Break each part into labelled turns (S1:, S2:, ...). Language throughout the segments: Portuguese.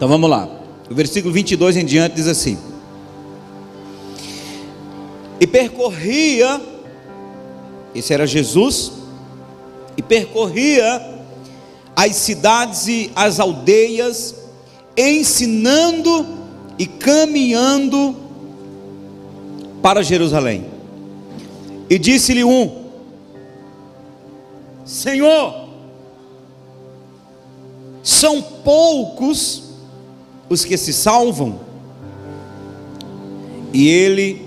S1: Então vamos lá. O versículo 22 em diante diz assim: E percorria, esse era Jesus, e percorria as cidades e as aldeias, ensinando e caminhando para Jerusalém. E disse-lhe um: Senhor, são poucos os que se salvam. E ele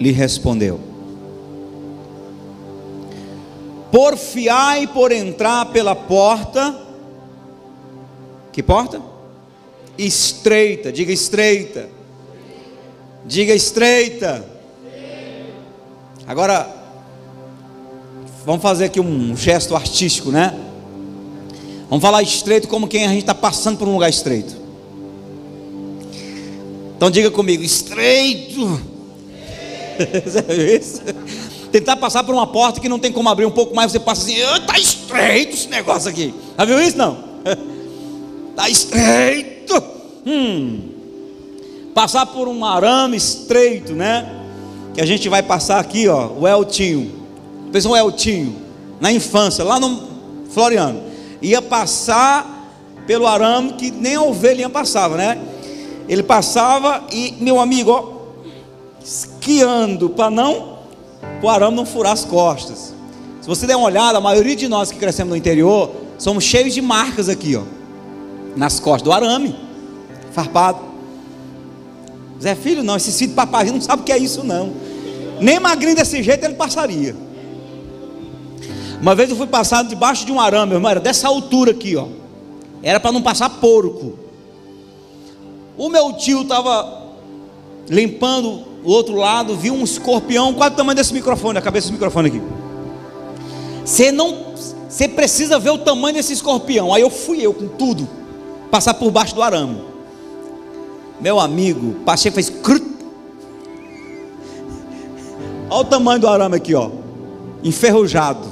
S1: lhe respondeu: Porfiai por entrar pela porta. Que porta? Estreita, diga estreita. Diga estreita. Agora, vamos fazer aqui um gesto artístico, né? Vamos falar estreito como quem a gente está passando por um lugar estreito. Então diga comigo, estreito. isso? Tentar passar por uma porta que não tem como abrir um pouco mais, você passa assim, está estreito esse negócio aqui. Já viu isso não? Está estreito. Hum. Passar por um arame estreito, né? Que a gente vai passar aqui, ó, o Eltinho. Fez um Eltinho na infância, lá no Floriano ia passar pelo arame que nem a ovelhinha passava, né? Ele passava e, meu amigo, ó, esquiando para não o arame não furar as costas. Se você der uma olhada, a maioria de nós que crescemos no interior somos cheios de marcas aqui, ó, nas costas do arame, farpado. Zé Filho, não, esse filho papai não sabe o que é isso, não. Nem magrinho desse jeito ele passaria. Uma vez eu fui passar debaixo de um arame, meu irmão, era dessa altura aqui, ó. Era para não passar porco. O meu tio estava limpando o outro lado, viu um escorpião, quase o tamanho desse microfone, a cabeça desse microfone aqui. Você não, você precisa ver o tamanho desse escorpião. Aí eu fui eu com tudo, passar por baixo do arame. Meu amigo, passei fez crut. Olha o tamanho do arame aqui, ó, enferrujado.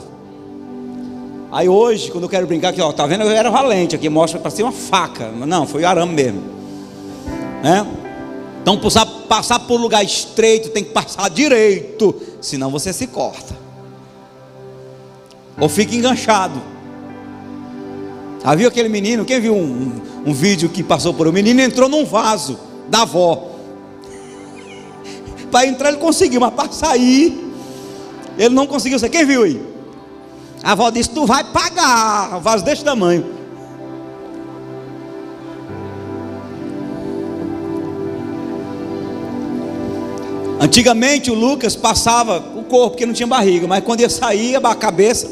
S1: Aí hoje, quando eu quero brincar aqui, ó, tá vendo? Eu era valente aqui, mostra para ser uma faca. Não, foi arame mesmo. Né? Então, passar, passar por lugar estreito, tem que passar direito, senão você se corta. Ou fica enganchado. Ah, viu aquele menino? Quem viu um, um, um vídeo que passou por um menino entrou num vaso da avó. Para entrar ele conseguiu, mas para sair ele não conseguiu. Quem viu aí? A avó disse: Tu vai pagar. Um vaso desse tamanho. Antigamente o Lucas passava o corpo, porque não tinha barriga, mas quando ia sair, a cabeça.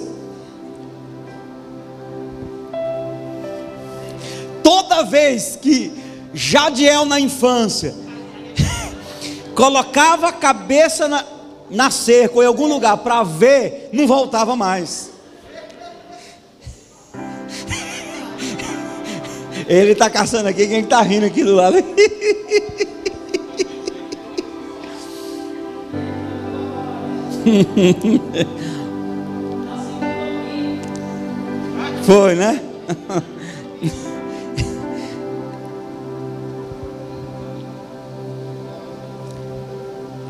S1: Toda vez que Jadiel na infância colocava a cabeça na, na cerca ou em algum lugar para ver, não voltava mais. Ele está caçando aqui, quem está rindo aqui do lado? Foi, né?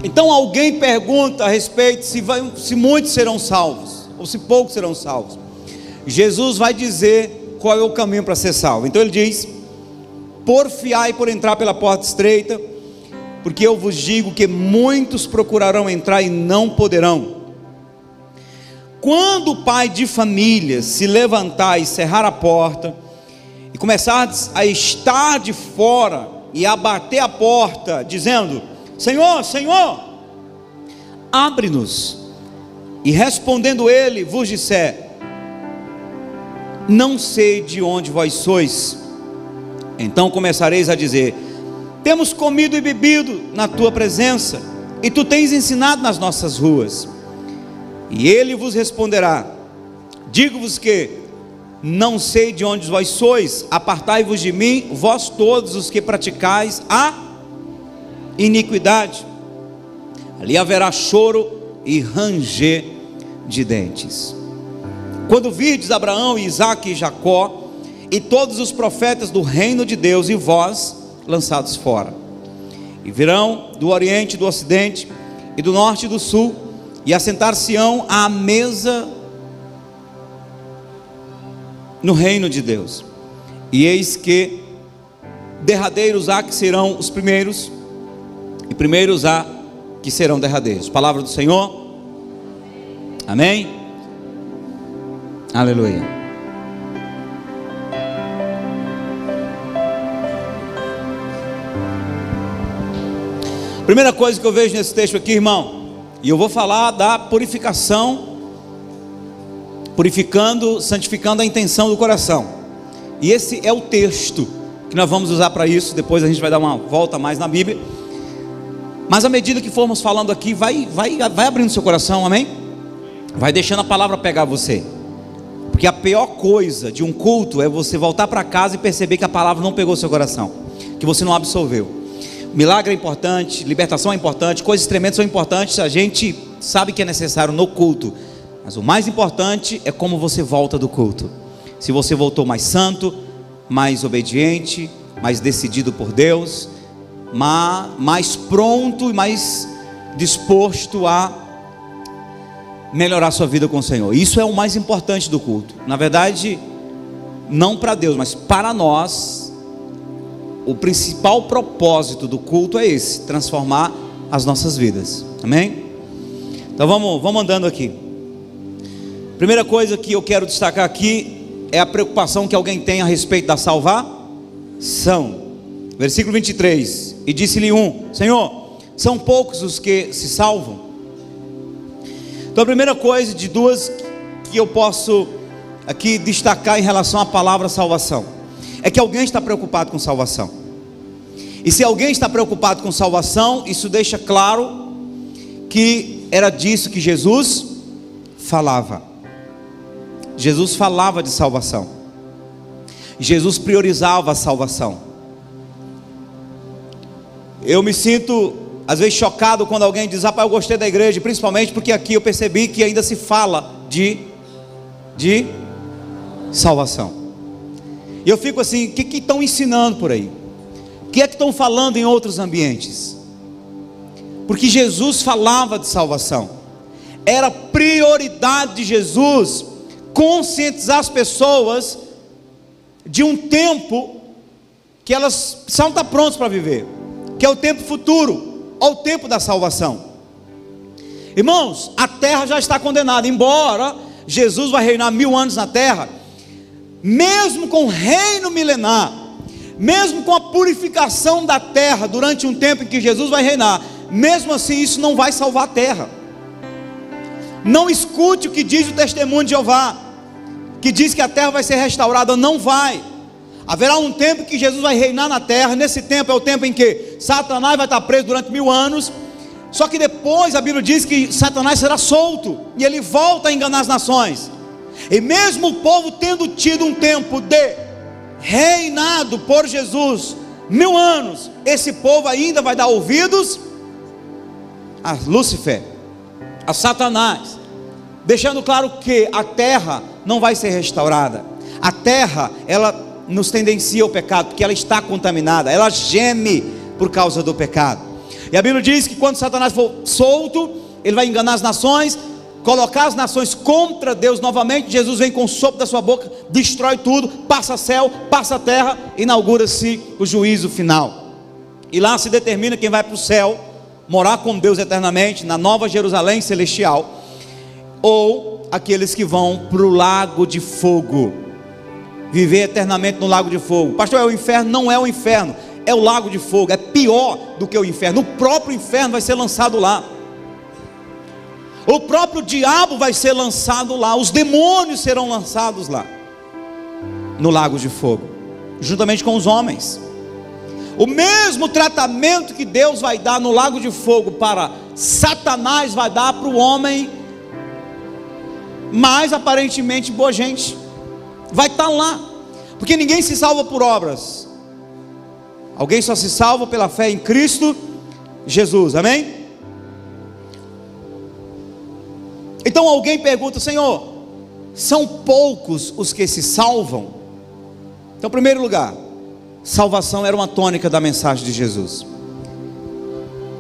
S1: Então alguém pergunta a respeito se, vai, se muitos serão salvos, ou se poucos serão salvos. Jesus vai dizer qual é o caminho para ser salvo. Então ele diz: Porfiai por entrar pela porta estreita, porque eu vos digo que muitos procurarão entrar e não poderão. Quando o pai de família se levantar e cerrar a porta, e começar a estar de fora e a bater a porta, dizendo: Senhor, Senhor, abre-nos. E respondendo ele, vos disser: não sei de onde vós sois. Então começareis a dizer: Temos comido e bebido na tua presença, e tu tens ensinado nas nossas ruas. E ele vos responderá: Digo-vos que não sei de onde vós sois, apartai-vos de mim, vós todos os que praticais a iniquidade. Ali haverá choro e ranger de dentes. Quando virdes Abraão, Isaac e Jacó, e todos os profetas do reino de Deus e vós lançados fora. E virão do oriente, do ocidente e do norte e do sul, e assentar-se-ão à mesa no reino de Deus. E eis que derradeiros há que serão os primeiros, e primeiros há que serão derradeiros. Palavra do Senhor. Amém? Aleluia. Primeira coisa que eu vejo nesse texto aqui, irmão, e eu vou falar da purificação, purificando, santificando a intenção do coração. E esse é o texto que nós vamos usar para isso. Depois a gente vai dar uma volta mais na Bíblia. Mas à medida que formos falando aqui, vai, vai, vai abrindo seu coração, amém? Vai deixando a palavra pegar você. Porque a pior coisa de um culto é você voltar para casa e perceber que a palavra não pegou seu coração, que você não absorveu. Milagre é importante, libertação é importante, coisas tremendas são importantes, a gente sabe que é necessário no culto, mas o mais importante é como você volta do culto. Se você voltou mais santo, mais obediente, mais decidido por Deus, mais pronto e mais disposto a melhorar sua vida com o Senhor. Isso é o mais importante do culto. Na verdade, não para Deus, mas para nós, o principal propósito do culto é esse: transformar as nossas vidas. Amém? Então vamos, vamos andando aqui. Primeira coisa que eu quero destacar aqui é a preocupação que alguém tem a respeito da salvação. Versículo 23: E disse-lhe um: Senhor, são poucos os que se salvam. Então a primeira coisa de duas que eu posso aqui destacar em relação à palavra salvação é que alguém está preocupado com salvação. E se alguém está preocupado com salvação, isso deixa claro que era disso que Jesus falava. Jesus falava de salvação. Jesus priorizava a salvação. Eu me sinto às vezes chocado quando alguém diz: "Ah, eu gostei da igreja", principalmente porque aqui eu percebi que ainda se fala de de salvação. E eu fico assim: o que estão ensinando por aí? O que é que estão falando em outros ambientes? Porque Jesus falava de salvação, era prioridade de Jesus conscientizar as pessoas de um tempo que elas precisam estar prontas para viver, que é o tempo futuro, ou o tempo da salvação. Irmãos, a terra já está condenada, embora Jesus vai reinar mil anos na terra, mesmo com o reino milenar, mesmo com a purificação da terra durante um tempo em que Jesus vai reinar, mesmo assim isso não vai salvar a terra. Não escute o que diz o testemunho de Jeová, que diz que a terra vai ser restaurada, não vai. Haverá um tempo que Jesus vai reinar na terra, nesse tempo é o tempo em que Satanás vai estar preso durante mil anos, só que depois a Bíblia diz que Satanás será solto, e ele volta a enganar as nações. E mesmo o povo tendo tido um tempo de reinado por Jesus, mil anos, esse povo ainda vai dar ouvidos a Lúcifer, a Satanás, deixando claro que a terra não vai ser restaurada. A terra, ela nos tendencia ao pecado, porque ela está contaminada, ela geme por causa do pecado. E a Bíblia diz que quando Satanás for solto, ele vai enganar as nações, colocar as nações contra Deus novamente, Jesus vem com o sopro da sua boca, destrói tudo, passa céu, passa terra, inaugura-se o juízo final. E lá se determina quem vai para o céu, morar com Deus eternamente, na nova Jerusalém celestial, ou aqueles que vão para o lago de fogo, viver eternamente no lago de fogo. Pastor, é o inferno? Não é o inferno, é o lago de fogo, é pior do que o inferno, o próprio inferno vai ser lançado lá. O próprio diabo vai ser lançado lá, os demônios serão lançados lá, no lago de fogo, juntamente com os homens. O mesmo tratamento que Deus vai dar no lago de fogo para Satanás vai dar para o homem mais aparentemente boa gente. Vai estar lá, porque ninguém se salva por obras. Alguém só se salva pela fé em Cristo Jesus. Amém? Então alguém pergunta: Senhor, são poucos os que se salvam? Então, em primeiro lugar, salvação era uma tônica da mensagem de Jesus.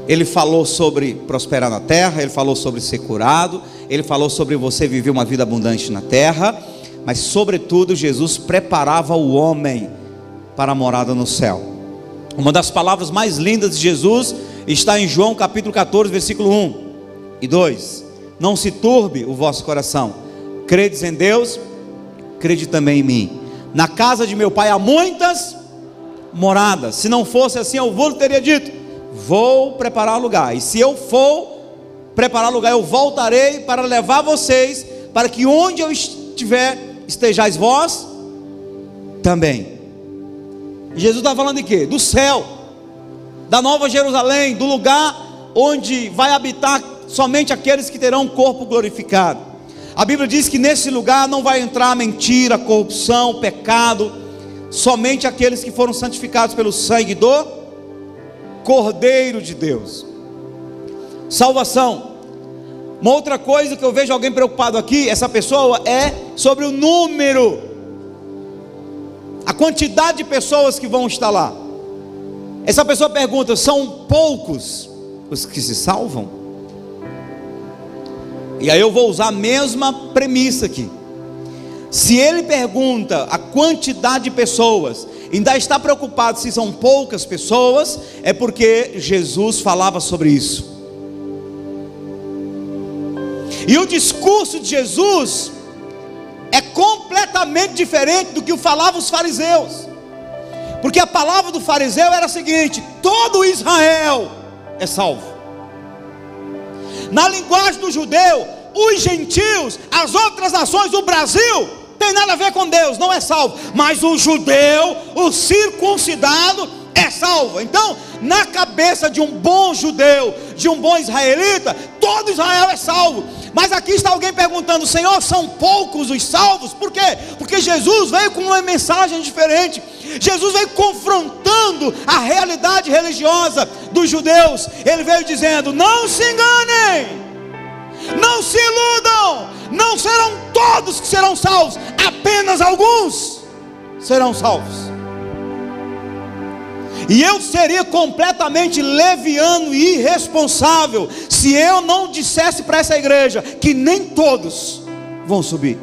S1: Ele falou sobre prosperar na terra, ele falou sobre ser curado, ele falou sobre você viver uma vida abundante na terra, mas, sobretudo, Jesus preparava o homem para a morada no céu. Uma das palavras mais lindas de Jesus está em João capítulo 14, versículo 1 e 2. Não se turbe o vosso coração, credes em Deus, crede também em mim. Na casa de meu pai há muitas moradas. Se não fosse assim, eu vou teria dito: Vou preparar lugar. E se eu for preparar lugar, eu voltarei para levar vocês, para que onde eu estiver, estejais vós também. Jesus está falando de quê? Do céu, da nova Jerusalém, do lugar onde vai habitar somente aqueles que terão um corpo glorificado. A Bíblia diz que nesse lugar não vai entrar mentira, corrupção, pecado, somente aqueles que foram santificados pelo sangue do Cordeiro de Deus. Salvação. Uma outra coisa que eu vejo alguém preocupado aqui, essa pessoa, é sobre o número, a quantidade de pessoas que vão estar lá. Essa pessoa pergunta: são poucos os que se salvam? E aí eu vou usar a mesma premissa aqui. Se ele pergunta a quantidade de pessoas, ainda está preocupado se são poucas pessoas, é porque Jesus falava sobre isso. E o discurso de Jesus é completamente diferente do que falavam os fariseus. Porque a palavra do fariseu era a seguinte: todo Israel é salvo. Na linguagem do judeu, os gentios, as outras nações, o Brasil, tem nada a ver com Deus, não é salvo. Mas o judeu, o circuncidado, é salvo. Então, na cabeça de um bom judeu, de um bom israelita, todo Israel é salvo. Mas aqui está alguém perguntando: Senhor, são poucos os salvos? Por quê? Porque Jesus veio com uma mensagem diferente. Jesus veio confrontando a realidade religiosa dos judeus. Ele veio dizendo: Não se enganem, não se iludam, não serão todos que serão salvos, apenas alguns serão salvos. E eu seria completamente leviano e irresponsável se eu não dissesse para essa igreja que nem todos vão subir.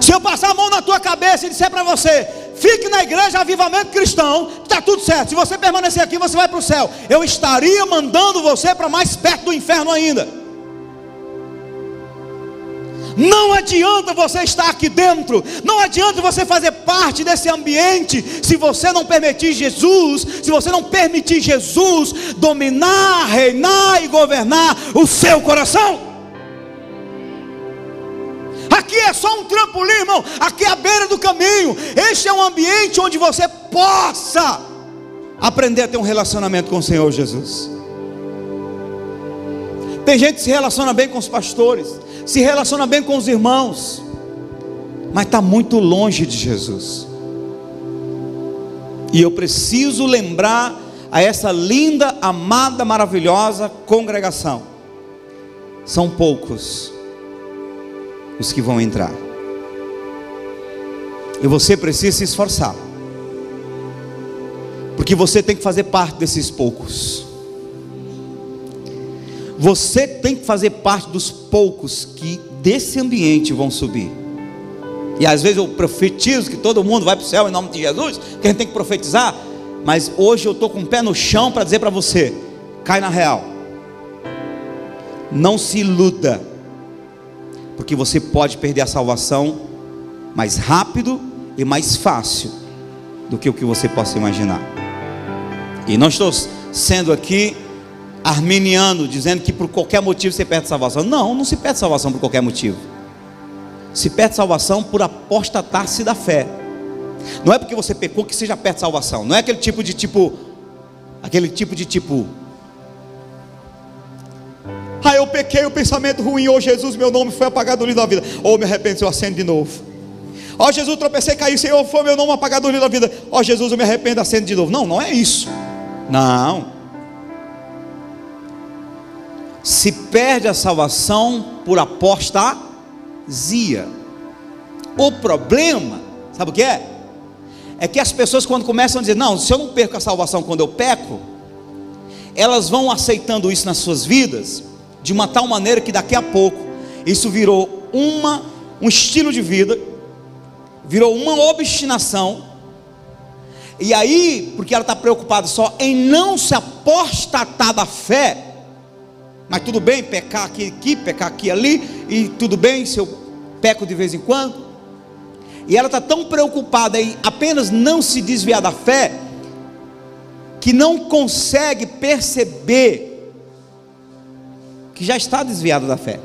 S1: Se eu passar a mão na tua cabeça e disser para você, fique na igreja avivamento cristão, está tudo certo. Se você permanecer aqui, você vai para o céu. Eu estaria mandando você para mais perto do inferno ainda. Não adianta você estar aqui dentro, não adianta você fazer parte desse ambiente, se você não permitir Jesus, se você não permitir Jesus dominar, reinar e governar o seu coração. Aqui é só um trampolim, irmão. Aqui é a beira do caminho. Este é um ambiente onde você possa aprender a ter um relacionamento com o Senhor Jesus. Tem gente que se relaciona bem com os pastores, se relaciona bem com os irmãos, mas está muito longe de Jesus. E eu preciso lembrar a essa linda, amada, maravilhosa congregação. São poucos os que vão entrar. E você precisa se esforçar. Porque você tem que fazer parte desses poucos. Você tem que fazer parte dos poucos que desse ambiente vão subir. E às vezes eu profetizo que todo mundo vai para o céu em nome de Jesus, que a gente tem que profetizar. Mas hoje eu estou com o pé no chão para dizer para você: cai na real. Não se iluda porque você pode perder a salvação mais rápido e mais fácil do que o que você possa imaginar. E não estou sendo aqui arminiano, dizendo que por qualquer motivo você perde salvação. Não, não se perde salvação por qualquer motivo. Se perde salvação por apostatar-se da fé. Não é porque você pecou que você já perde salvação. Não é aquele tipo de tipo, aquele tipo de tipo, ah, eu pequei o pensamento ruim. Oh, Jesus, meu nome foi apagado do livro da vida. Oh, me arrependo, eu acendo de novo. Ó oh, Jesus, tropecei, caí, Senhor, foi meu nome apagado do livro da vida. Ó oh, Jesus, eu me arrependo, acendo de novo. Não, não é isso. Não. Se perde a salvação por apostasia. O problema, sabe o que é? É que as pessoas, quando começam a dizer, não, se eu não perco a salvação quando eu peco, elas vão aceitando isso nas suas vidas, de uma tal maneira que daqui a pouco, isso virou uma, um estilo de vida, virou uma obstinação, e aí, porque ela está preocupada só em não se apostatar da fé, mas tudo bem pecar aqui, aqui, pecar aqui ali, e tudo bem se eu peco de vez em quando. E ela está tão preocupada em apenas não se desviar da fé, que não consegue perceber que já está desviada da fé.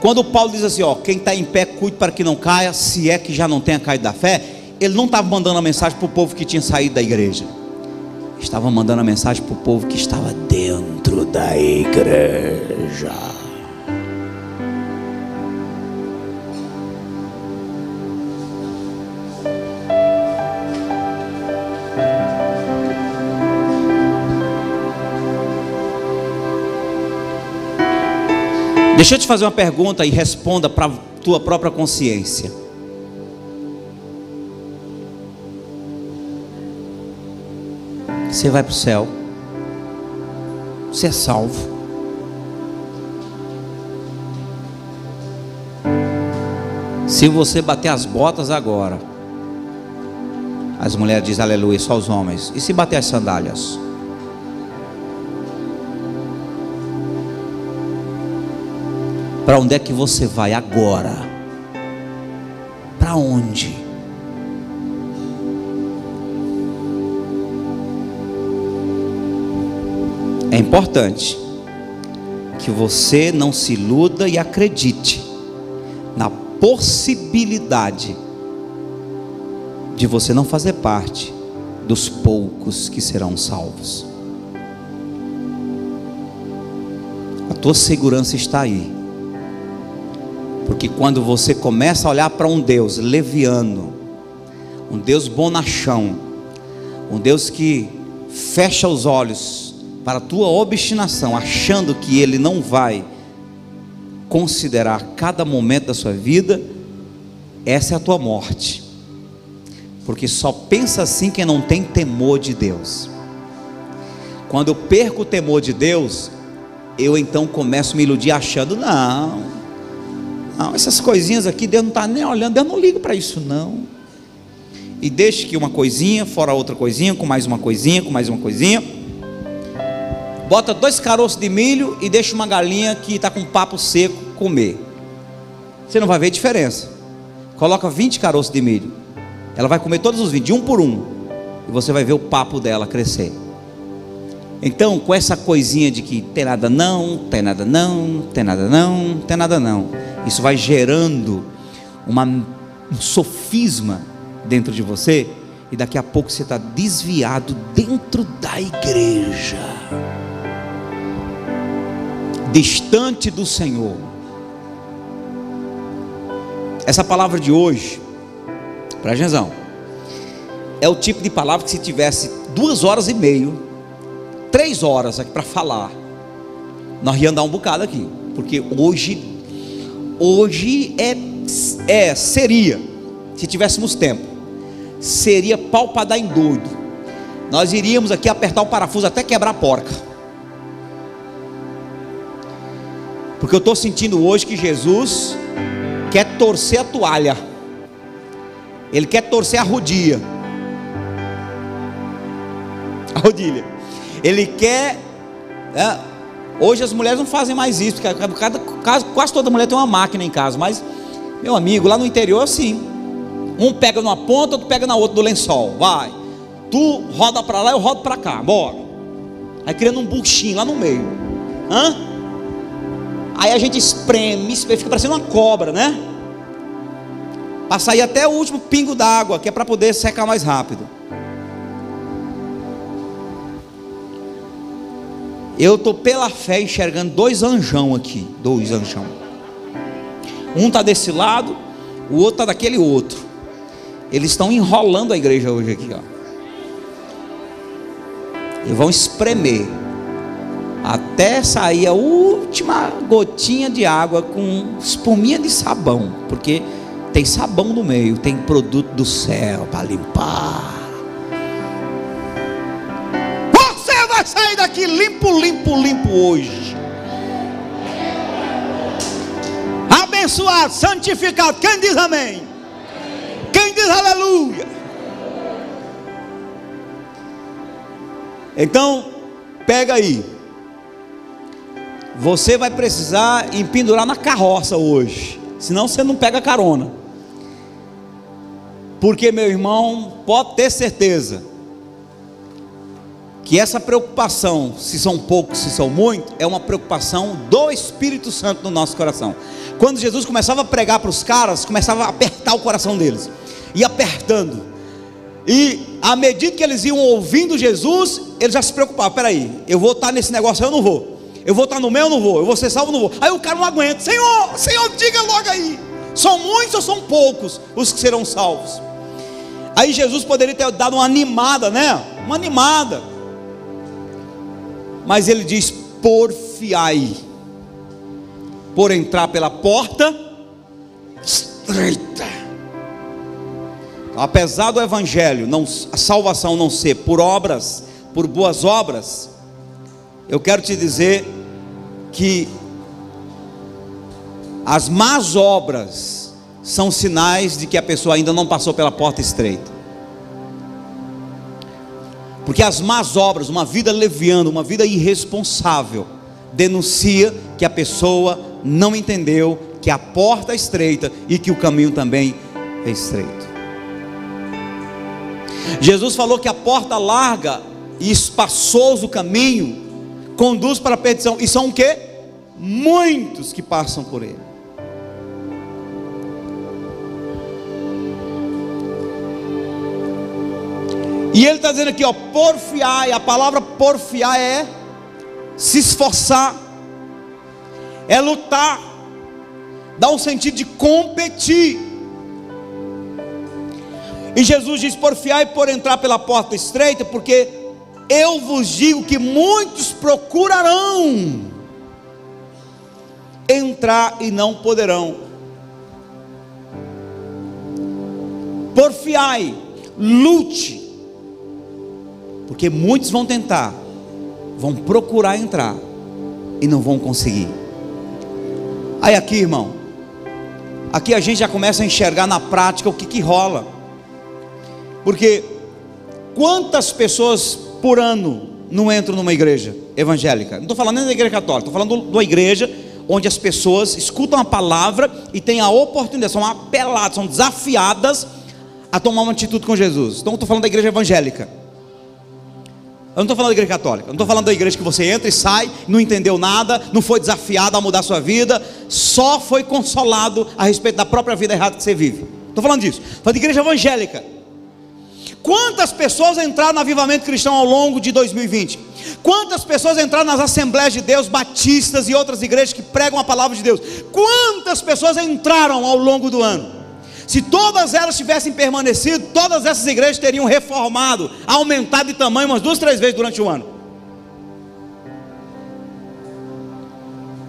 S1: Quando Paulo diz assim, ó, quem está em pé, cuide para que não caia, se é que já não tenha caído da fé, ele não estava mandando a mensagem para o povo que tinha saído da igreja estava mandando a mensagem para o povo que estava dentro da igreja. Deixa eu te fazer uma pergunta e responda para tua própria consciência. Você vai para o céu, você é salvo. Se você bater as botas agora, as mulheres dizem aleluia, só os homens. E se bater as sandálias? Para onde é que você vai agora? Para onde? É importante que você não se iluda e acredite na possibilidade de você não fazer parte dos poucos que serão salvos. A tua segurança está aí. Porque quando você começa a olhar para um Deus leviano, um Deus bonachão, um Deus que fecha os olhos para a tua obstinação, achando que Ele não vai considerar cada momento da sua vida, essa é a tua morte. Porque só pensa assim quem não tem temor de Deus. Quando eu perco o temor de Deus, eu então começo a me iludir achando, não, não, essas coisinhas aqui, Deus não está nem olhando, Deus não liga para isso não. E deixe que uma coisinha, fora outra coisinha, com mais uma coisinha, com mais uma coisinha, bota dois caroços de milho e deixa uma galinha que está com papo seco comer. Você não vai ver diferença. Coloca 20 caroços de milho. Ela vai comer todos os 20, de um por um. E você vai ver o papo dela crescer. Então, com essa coisinha de que tem nada não, tem nada não, tem nada não, tem nada não. Isso vai gerando uma, um sofisma dentro de você. E daqui a pouco você está desviado dentro da igreja distante do Senhor. Essa palavra de hoje, para atenção, é o tipo de palavra que se tivesse duas horas e meio, três horas aqui para falar, nós ia andar um bocado aqui, porque hoje, hoje é, é seria, se tivéssemos tempo, seria pau para dar em doido. Nós iríamos aqui apertar o parafuso até quebrar a porca. Porque eu estou sentindo hoje que Jesus quer torcer a toalha. Ele quer torcer a rodilha. A rodilha. Ele quer. É, hoje as mulheres não fazem mais isso, porque cada, quase, toda mulher tem uma máquina em casa. Mas, meu amigo, lá no interior assim. Um pega numa ponta, outro pega na outra do lençol. Vai. Tu roda para lá, eu rodo para cá. Bora. Aí criando um buchinho lá no meio. Hã? Aí a gente espreme, fica parecendo uma cobra, né? Para sair até o último pingo d'água, que é para poder secar mais rápido. Eu estou pela fé enxergando dois anjão aqui. Dois anjão. Um está desse lado, o outro está daquele outro. Eles estão enrolando a igreja hoje aqui, ó. E vão espremer até sair a última gotinha de água com espuminha de sabão, porque tem sabão no meio, tem produto do céu para limpar. Você vai sair daqui limpo, limpo, limpo hoje. Abençoado, santificado. Quem diz amém? Quem diz aleluia? Então, pega aí. Você vai precisar empendurar na carroça hoje. Senão você não pega carona. Porque, meu irmão, pode ter certeza que essa preocupação, se são poucos, se são muitos, é uma preocupação do Espírito Santo no nosso coração. Quando Jesus começava a pregar para os caras, começava a apertar o coração deles, e apertando, e à medida que eles iam ouvindo Jesus, eles já se preocupavam: peraí, eu vou estar nesse negócio, eu não vou, eu vou estar no meu, eu não vou, eu vou ser salvo, eu não vou. Aí o cara não aguenta: Senhor, Senhor, diga logo aí, são muitos ou são poucos os que serão salvos? Aí Jesus poderia ter dado uma animada, né? Uma animada. Mas ele diz: porfiai, por entrar pela porta estreita. Então, apesar do evangelho, não, a salvação não ser por obras, por boas obras, eu quero te dizer que as más obras são sinais de que a pessoa ainda não passou pela porta estreita. Porque as más obras, uma vida leviana, uma vida irresponsável, denuncia que a pessoa não entendeu que a porta é estreita e que o caminho também é estreito. Jesus falou que a porta larga e espaçoso caminho conduz para a perdição, e são o que? Muitos que passam por ele. E ele está dizendo aqui, ó, porfiar, a palavra porfiar é se esforçar, é lutar, dá um sentido de competir. E Jesus diz: porfiar e por entrar pela porta estreita, porque eu vos digo que muitos procurarão entrar e não poderão. Porfiai, lute, porque muitos vão tentar, vão procurar entrar e não vão conseguir. Aí aqui, irmão, aqui a gente já começa a enxergar na prática o que, que rola. Porque quantas pessoas por ano não entram numa igreja evangélica? Não estou falando nem da igreja católica, estou falando uma igreja onde as pessoas escutam a palavra e têm a oportunidade, são apeladas, são desafiadas a tomar uma atitude com Jesus. Então estou falando da igreja evangélica. Eu não estou falando da igreja católica, eu não estou falando da igreja que você entra e sai, não entendeu nada, não foi desafiado a mudar sua vida, só foi consolado a respeito da própria vida errada que você vive. Estou falando disso. Estou falando de igreja evangélica. Quantas pessoas entraram no avivamento cristão ao longo de 2020? Quantas pessoas entraram nas Assembleias de Deus, batistas e outras igrejas que pregam a palavra de Deus? Quantas pessoas entraram ao longo do ano? Se todas elas tivessem permanecido, todas essas igrejas teriam reformado, aumentado de tamanho umas duas, três vezes durante o ano.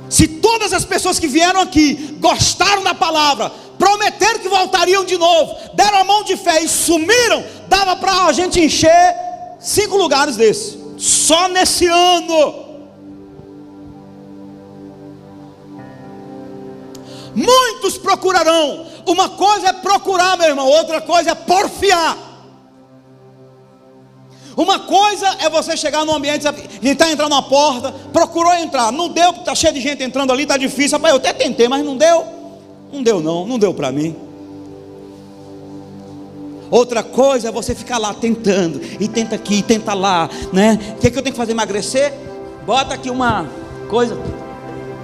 S1: Se todas as pessoas que vieram aqui gostaram da palavra, prometeram que voltariam de novo, deram a mão de fé e sumiram, dava para a gente encher cinco lugares desses, só nesse ano. Muitos procurarão. Uma coisa é procurar, meu irmão, outra coisa é porfiar. Uma coisa é você chegar num ambiente e está entrando na porta, procurou entrar, não deu, está cheio de gente entrando ali, está difícil. Rapaz, eu até tentei, mas não deu. Não deu, não, não deu para mim. Outra coisa é você ficar lá tentando, e tenta aqui, e tenta lá, né? O que, é que eu tenho que fazer? Emagrecer? Bota aqui uma coisa,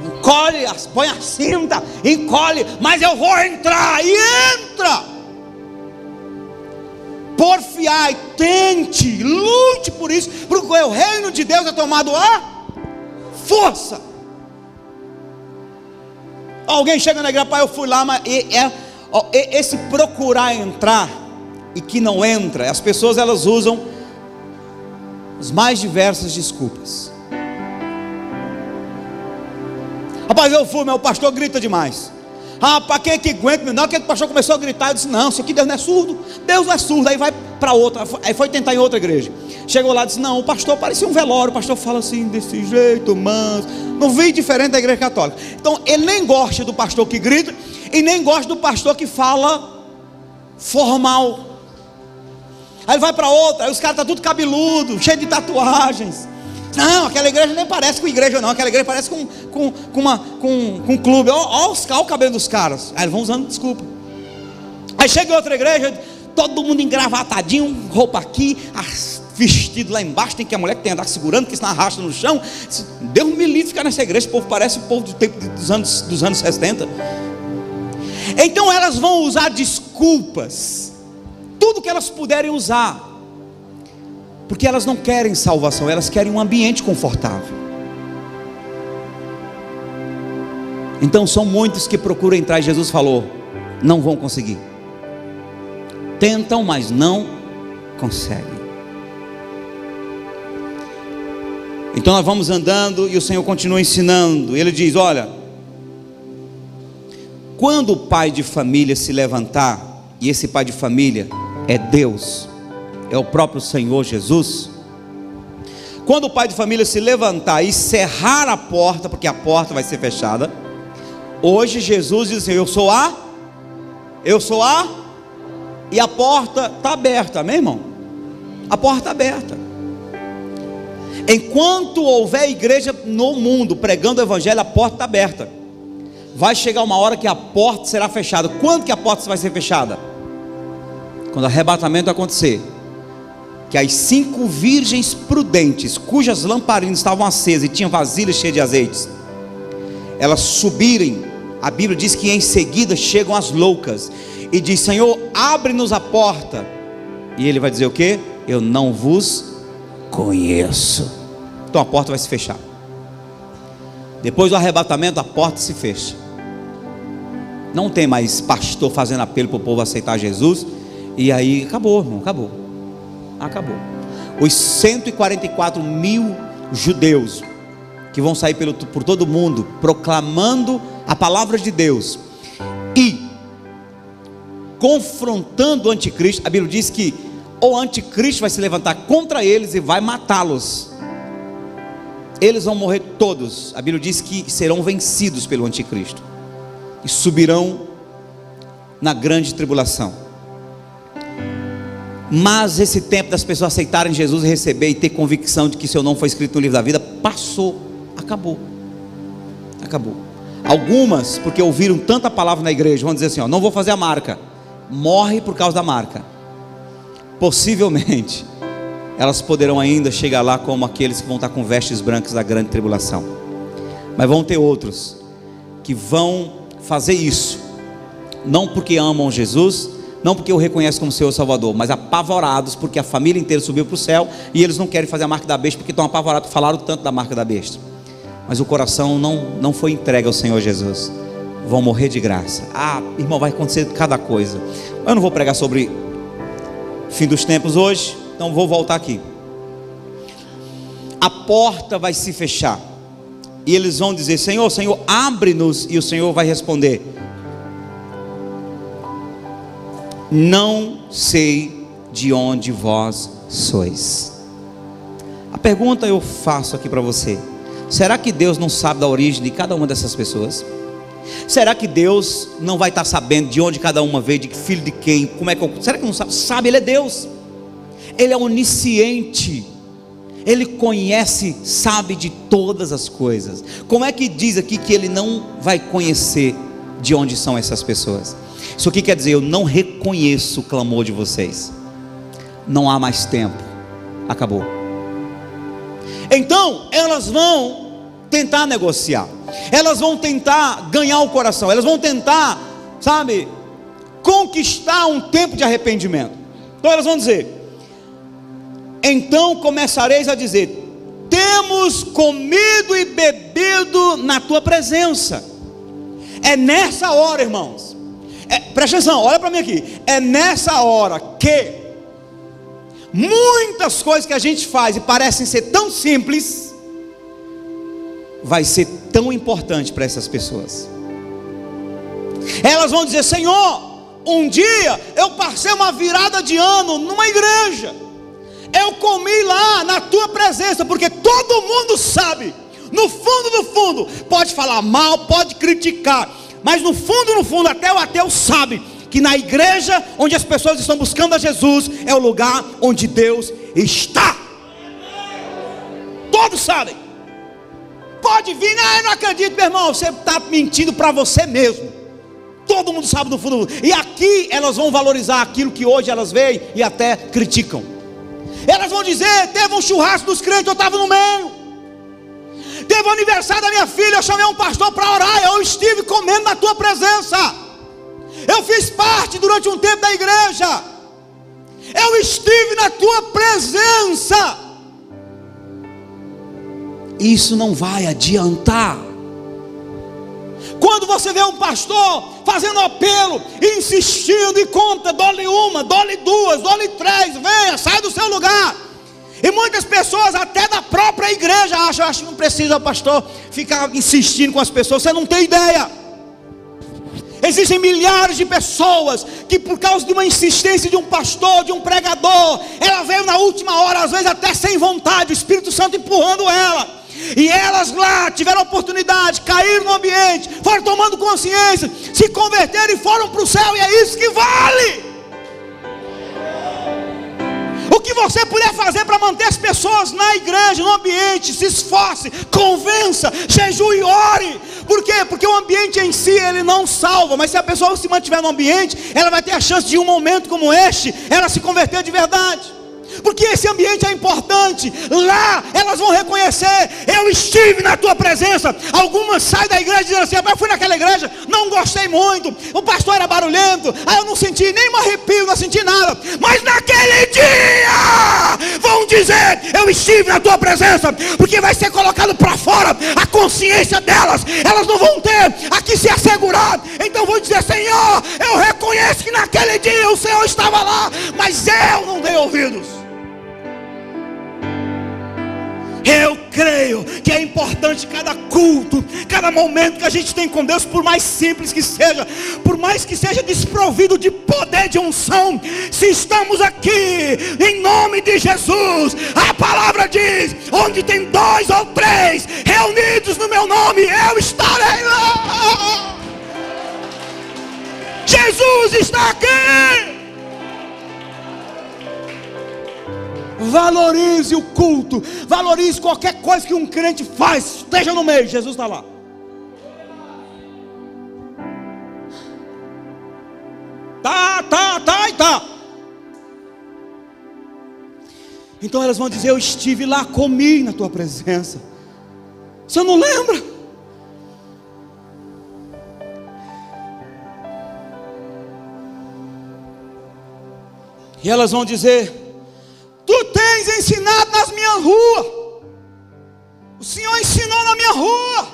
S1: encolhe, põe a cinta, encolhe, mas eu vou entrar, e entra. Porfiai, tente, lute por isso, porque o reino de Deus é tomado a força. Alguém chega na igreja, pai, eu fui lá, mas é, esse procurar entrar e que não entra, as pessoas elas usam as mais diversas desculpas. Rapaz, eu fui, o pastor grita demais. Ah, para quem é que aguenta? Não, que o pastor começou a gritar, eu disse: Não, isso aqui Deus não é surdo. Deus não é surdo. Aí vai para outra. Aí foi tentar em outra igreja. Chegou lá e disse: Não, o pastor parecia um velório. O pastor fala assim, desse jeito, manso. Não vi diferente da igreja católica. Então, ele nem gosta do pastor que grita e nem gosta do pastor que fala formal. Aí vai para outra, aí os caras estão tá tudo cabeludo, cheio de tatuagens. Não, aquela igreja nem parece com igreja, não. Aquela igreja parece com, com, com, uma, com, com um clube. Olha, o cabelo dos caras. Aí eles vão usando desculpa. Aí chega outra igreja, todo mundo engravatadinho, roupa aqui, vestido lá embaixo. Tem que a mulher que tem que andar segurando, que senão arrasta no chão. Deus me livre ficar nessa igreja. Esse povo parece o povo do tempo dos anos, dos anos 60. Então elas vão usar desculpas, tudo que elas puderem usar porque elas não querem salvação, elas querem um ambiente confortável. Então são muitos que procuram entrar e Jesus falou: não vão conseguir. Tentam, mas não conseguem. Então nós vamos andando e o Senhor continua ensinando. Ele diz: Olha, quando o pai de família se levantar, e esse pai de família é Deus, é o próprio Senhor Jesus. Quando o pai de família se levantar e cerrar a porta, porque a porta vai ser fechada, hoje Jesus diz assim: Eu sou a, eu sou a, e a porta está aberta, amém, irmão? A porta está aberta. Enquanto houver igreja no mundo pregando o evangelho, a porta está aberta. Vai chegar uma hora que a porta será fechada. Quando que a porta vai ser fechada? Quando o arrebatamento acontecer que as cinco virgens prudentes, cujas lamparinas estavam acesas e tinham vasilhas cheias de azeites, elas subirem, a Bíblia diz que em seguida chegam as loucas e diz: Senhor, abre-nos a porta. E ele vai dizer o que? Eu não vos conheço. Então a porta vai se fechar. Depois do arrebatamento, a porta se fecha. Não tem mais pastor fazendo apelo para o povo aceitar Jesus. E aí acabou, irmão, acabou acabou. Os 144 mil judeus que vão sair pelo, por todo mundo proclamando a palavra de Deus e confrontando o anticristo, a Bíblia diz que o anticristo vai se levantar contra eles e vai matá-los. Eles vão morrer todos. A Bíblia diz que serão vencidos pelo anticristo e subirão na grande tribulação. Mas esse tempo das pessoas aceitarem Jesus e receber e ter convicção de que seu nome foi escrito no livro da vida passou, acabou. Acabou. Algumas, porque ouviram tanta palavra na igreja, vão dizer assim: ó, não vou fazer a marca. Morre por causa da marca. Possivelmente, elas poderão ainda chegar lá como aqueles que vão estar com vestes brancas da grande tribulação. Mas vão ter outros que vão fazer isso, não porque amam Jesus, não porque o reconhece como seu Salvador, mas apavorados porque a família inteira subiu para o céu e eles não querem fazer a marca da besta porque estão apavorados, falaram tanto da marca da besta. Mas o coração não, não foi entregue ao Senhor Jesus. Vão morrer de graça. Ah, irmão, vai acontecer cada coisa. Eu não vou pregar sobre fim dos tempos hoje, então vou voltar aqui. A porta vai se fechar. E eles vão dizer: Senhor, Senhor, abre-nos. E o Senhor vai responder: não sei de onde vós sois. A pergunta eu faço aqui para você: será que Deus não sabe da origem de cada uma dessas pessoas? Será que Deus não vai estar sabendo de onde cada uma veio, de que filho de quem, como é que eu, será que não sabe? Sabe, ele é Deus. Ele é onisciente. Ele conhece, sabe de todas as coisas. Como é que diz aqui que ele não vai conhecer de onde são essas pessoas? Isso aqui quer dizer, eu não reconheço o clamor de vocês. Não há mais tempo. Acabou. Então, elas vão tentar negociar. Elas vão tentar ganhar o coração. Elas vão tentar, sabe, conquistar um tempo de arrependimento. Então elas vão dizer: Então começareis a dizer: Temos comido e bebido na tua presença. É nessa hora, irmãos é, presta atenção, olha para mim aqui. É nessa hora que muitas coisas que a gente faz e parecem ser tão simples, vai ser tão importante para essas pessoas. Elas vão dizer: Senhor, um dia eu passei uma virada de ano numa igreja. Eu comi lá na tua presença, porque todo mundo sabe, no fundo, no fundo, pode falar mal, pode criticar, mas no fundo, no fundo, até o ateu sabe que na igreja onde as pessoas estão buscando a Jesus é o lugar onde Deus está. Todos sabem. Pode vir, ah, eu não acredito, meu irmão, você está mentindo para você mesmo. Todo mundo sabe no fundo. E aqui elas vão valorizar aquilo que hoje elas veem e até criticam. Elas vão dizer: teve um churrasco dos crentes, eu estava no meio. Teve o aniversário da minha filha, eu chamei um pastor para orar, eu estive comendo na tua presença. Eu fiz parte durante um tempo da igreja. Eu estive na tua presença. Isso não vai adiantar. Quando você vê um pastor fazendo apelo, insistindo e conta, dole uma, dole duas, dole três, venha, sai do seu lugar. E muitas pessoas, até da própria igreja, acham, acham que não precisa pastor ficar insistindo com as pessoas, você não tem ideia. Existem milhares de pessoas que, por causa de uma insistência de um pastor, de um pregador, ela veio na última hora, às vezes até sem vontade, o Espírito Santo empurrando ela e elas lá tiveram oportunidade, caíram no ambiente, foram tomando consciência, se converteram e foram para o céu, e é isso que vale. Que você puder fazer para manter as pessoas na igreja, no ambiente, se esforce, convença, jejue e ore. Por quê? Porque o ambiente em si ele não salva, mas se a pessoa se mantiver no ambiente, ela vai ter a chance de um momento como este, ela se converter de verdade porque esse ambiente é importante. Lá elas vão reconhecer: eu estive na tua presença. Algumas saem da igreja dizendo assim: eu fui naquela igreja, não gostei muito. O pastor era barulhento, aí eu não senti nem um arrepio, não senti nada. Mas naquele dia vão dizer: eu estive na tua presença, porque vai ser colocado para fora a consciência delas. Elas não vão ter aqui se assegurar. Então vão dizer: Senhor, eu reconheço que naquele dia o Senhor estava lá, mas eu não dei ouvidos. Eu creio que é importante cada culto, cada momento que a gente tem com Deus, por mais simples que seja, por mais que seja desprovido de poder de unção, se estamos aqui em nome de Jesus, a palavra diz: onde tem dois ou três reunidos no meu nome, eu estarei lá. Jesus está aqui. Valorize o culto, valorize qualquer coisa que um crente faz, esteja no meio, Jesus está lá. Tá, tá, tá e tá. Então elas vão dizer: Eu estive lá, comi na tua presença. Você não lembra? E elas vão dizer: ensinado nas minhas ruas. O Senhor ensinou na minha rua.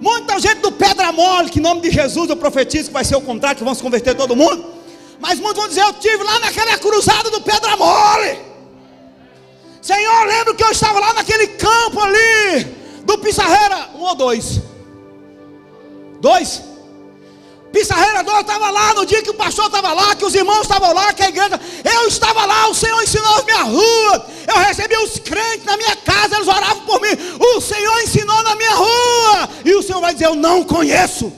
S1: Muita gente do Pedra Mole, que em nome de Jesus eu profetizo que vai ser o contrário, que vão se converter todo mundo. Mas muitos vão dizer: Eu tive lá naquela cruzada do Pedra Mole. Senhor, lembro que eu estava lá naquele campo ali, do Pissarreira, um ou dois? Dois? Pissarreira 2 estava lá no dia que o pastor estava lá, que os irmãos estavam lá, que a igreja. Eu estava lá, o Senhor ensinou minha rua. Eu recebi os crentes na minha casa, eles oravam por mim. O Senhor ensinou na minha rua. E o Senhor vai dizer: Eu não conheço.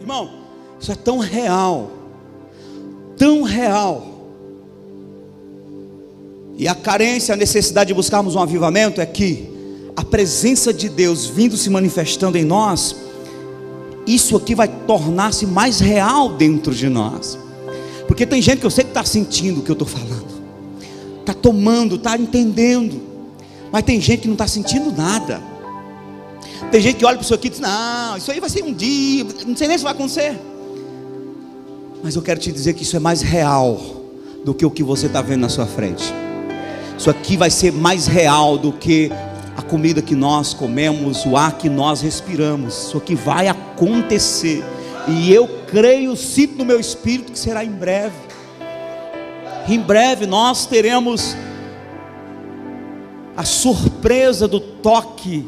S1: Irmão, isso é tão real, tão real e a carência, a necessidade de buscarmos um avivamento é que a presença de Deus vindo se manifestando em nós, isso aqui vai tornar-se mais real dentro de nós. Porque tem gente que eu sei que está sentindo o que eu estou falando, está tomando, está entendendo, mas tem gente que não está sentindo nada. Tem gente que olha para isso aqui e diz: Não, isso aí vai ser um dia, não sei nem se vai acontecer. Mas eu quero te dizer que isso é mais real do que o que você está vendo na sua frente. Isso aqui vai ser mais real do que a comida que nós comemos, o ar que nós respiramos. Isso aqui vai acontecer. E eu creio, sinto no meu espírito que será em breve. Em breve nós teremos a surpresa do toque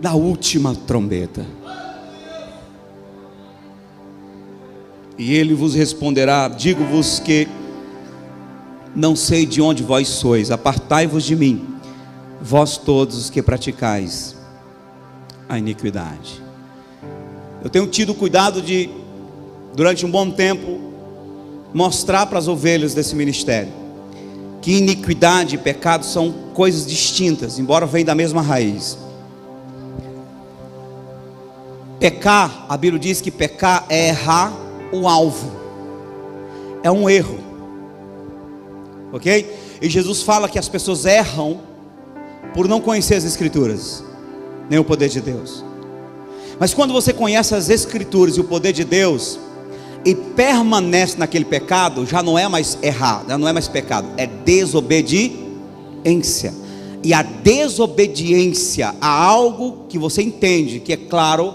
S1: da última trombeta. E ele vos responderá: Digo-vos que não sei de onde vós sois, apartai-vos de mim, vós todos os que praticais a iniquidade. Eu tenho tido cuidado de, durante um bom tempo, mostrar para as ovelhas desse ministério que iniquidade e pecado são coisas distintas, embora venham da mesma raiz. Pecar, a Bíblia diz que pecar é errar o alvo, é um erro, ok? E Jesus fala que as pessoas erram por não conhecer as Escrituras, nem o poder de Deus. Mas quando você conhece as Escrituras e o poder de Deus, e permanece naquele pecado, já não é mais errar, já não é mais pecado, é desobediência. E a desobediência a algo que você entende, que é claro,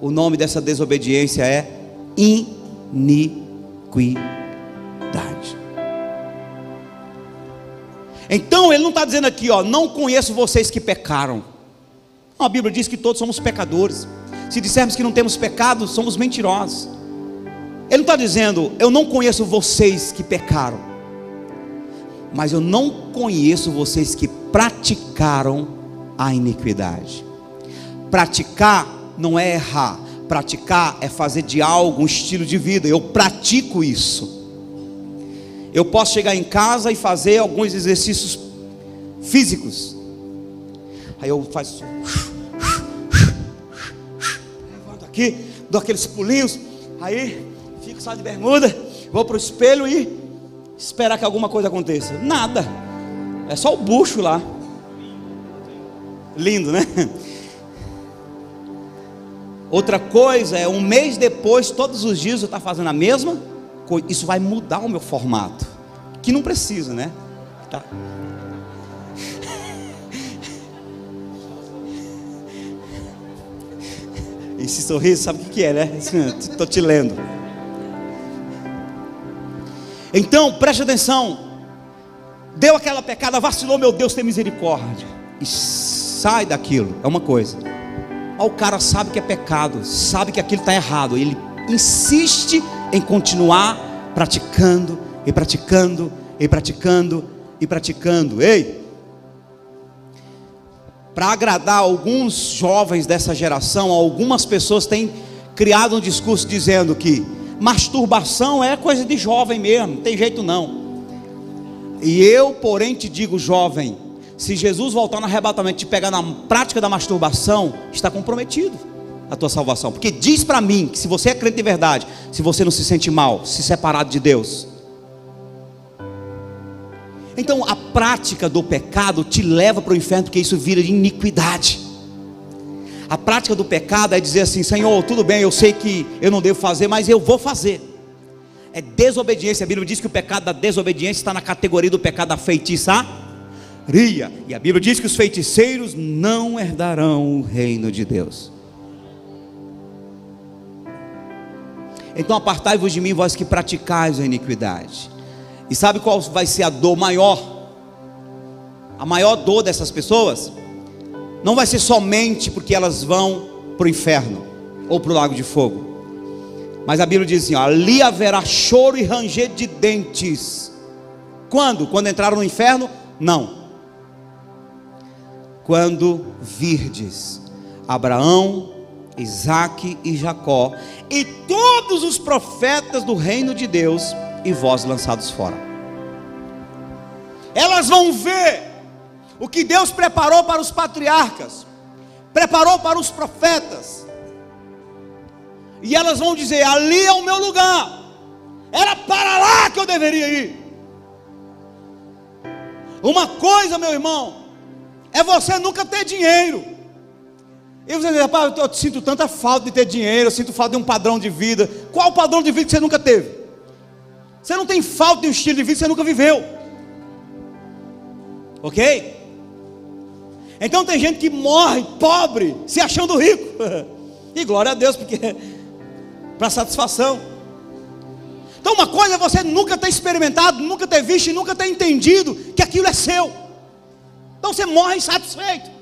S1: o nome dessa desobediência é iniquidade. Então ele não está dizendo aqui, ó, não conheço vocês que pecaram. A Bíblia diz que todos somos pecadores. Se dissermos que não temos pecado, somos mentirosos. Ele não está dizendo, eu não conheço vocês que pecaram, mas eu não conheço vocês que praticaram a iniquidade. Praticar não é errar, praticar é fazer de algo um estilo de vida. Eu pratico isso. Eu posso chegar em casa e fazer alguns exercícios físicos. Aí eu faço. Levanto aqui, dou aqueles pulinhos. Aí fico só de bermuda, vou para o espelho e esperar que alguma coisa aconteça. Nada. É só o bucho lá. Lindo, né? Outra coisa é um mês depois, todos os dias eu estar tá fazendo a mesma coisa. Isso vai mudar o meu formato. Que não precisa, né? Tá. Esse sorriso, sabe o que é, né? Estou te lendo. Então, preste atenção. Deu aquela pecada, vacilou, meu Deus, tem misericórdia. E sai daquilo. É uma coisa. O cara sabe que é pecado, sabe que aquilo está errado. Ele insiste em continuar praticando e praticando e praticando e praticando. Ei! Para agradar alguns jovens dessa geração, algumas pessoas têm criado um discurso dizendo que masturbação é coisa de jovem mesmo, não tem jeito não. E eu, porém, te digo, jovem, se Jesus voltar no arrebatamento e te pegar na prática da masturbação, está comprometido a tua salvação. Porque diz para mim que se você é crente de verdade, se você não se sente mal, se separado de Deus. Então a prática do pecado te leva para o inferno, porque isso vira de iniquidade. A prática do pecado é dizer assim: Senhor, tudo bem, eu sei que eu não devo fazer, mas eu vou fazer. É desobediência. A Bíblia diz que o pecado da desobediência está na categoria do pecado da feitiçaria. E a Bíblia diz que os feiticeiros não herdarão o reino de Deus. Então apartai-vos de mim, vós que praticais a iniquidade. E sabe qual vai ser a dor maior? A maior dor dessas pessoas? não vai ser somente porque elas vão para o inferno ou para o lago de fogo. Mas a Bíblia diz assim: ó, ali haverá choro e ranger de dentes. Quando? Quando entraram no inferno? Não. Quando virdes Abraão, Isaac e Jacó e todos os profetas do reino de Deus e vós lançados fora. Elas vão ver o que Deus preparou para os patriarcas, preparou para os profetas. E elas vão dizer: ali é o meu lugar, era para lá que eu deveria ir. Uma coisa, meu irmão, é você nunca ter dinheiro. E você diz, rapaz, eu, eu sinto tanta falta de ter dinheiro, eu sinto falta de um padrão de vida. Qual o padrão de vida que você nunca teve? Você não tem falta de um estilo de vida que você nunca viveu. Ok? Então tem gente que morre pobre, se achando rico. E glória a Deus, porque para satisfação. Então, uma coisa é você nunca ter experimentado, nunca ter visto e nunca ter entendido que aquilo é seu. Então você morre insatisfeito.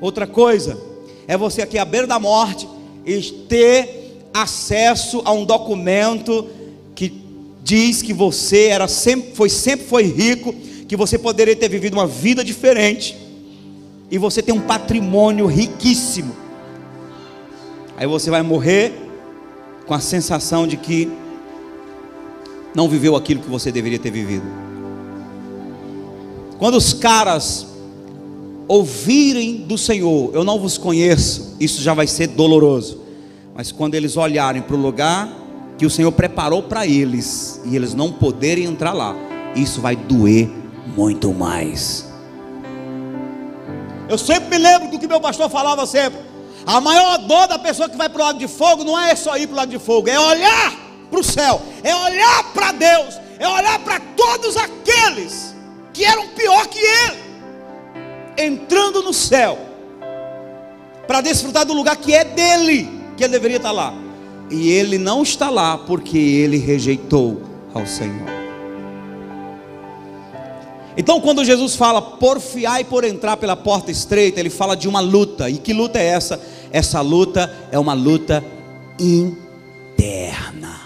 S1: Outra coisa é você aqui à beira da morte e ter acesso a um documento que diz que você era sempre, foi sempre foi rico, que você poderia ter vivido uma vida diferente e você tem um patrimônio riquíssimo. Aí você vai morrer com a sensação de que não viveu aquilo que você deveria ter vivido. Quando os caras ouvirem do Senhor, eu não vos conheço, isso já vai ser doloroso. Mas quando eles olharem para o lugar que o Senhor preparou para eles e eles não poderem entrar lá, isso vai doer muito mais. Eu sempre me lembro do que meu pastor falava sempre. A maior dor da pessoa que vai para o lago de fogo não é só ir para o lago de fogo, é olhar para o céu, é olhar para Deus, é olhar para todos aqueles que eram pior que ele, entrando no céu, para desfrutar do lugar que é dele, que ele deveria estar lá. E ele não está lá porque ele rejeitou ao Senhor. Então, quando Jesus fala porfiar e por entrar pela porta estreita, ele fala de uma luta. E que luta é essa? Essa luta é uma luta interna.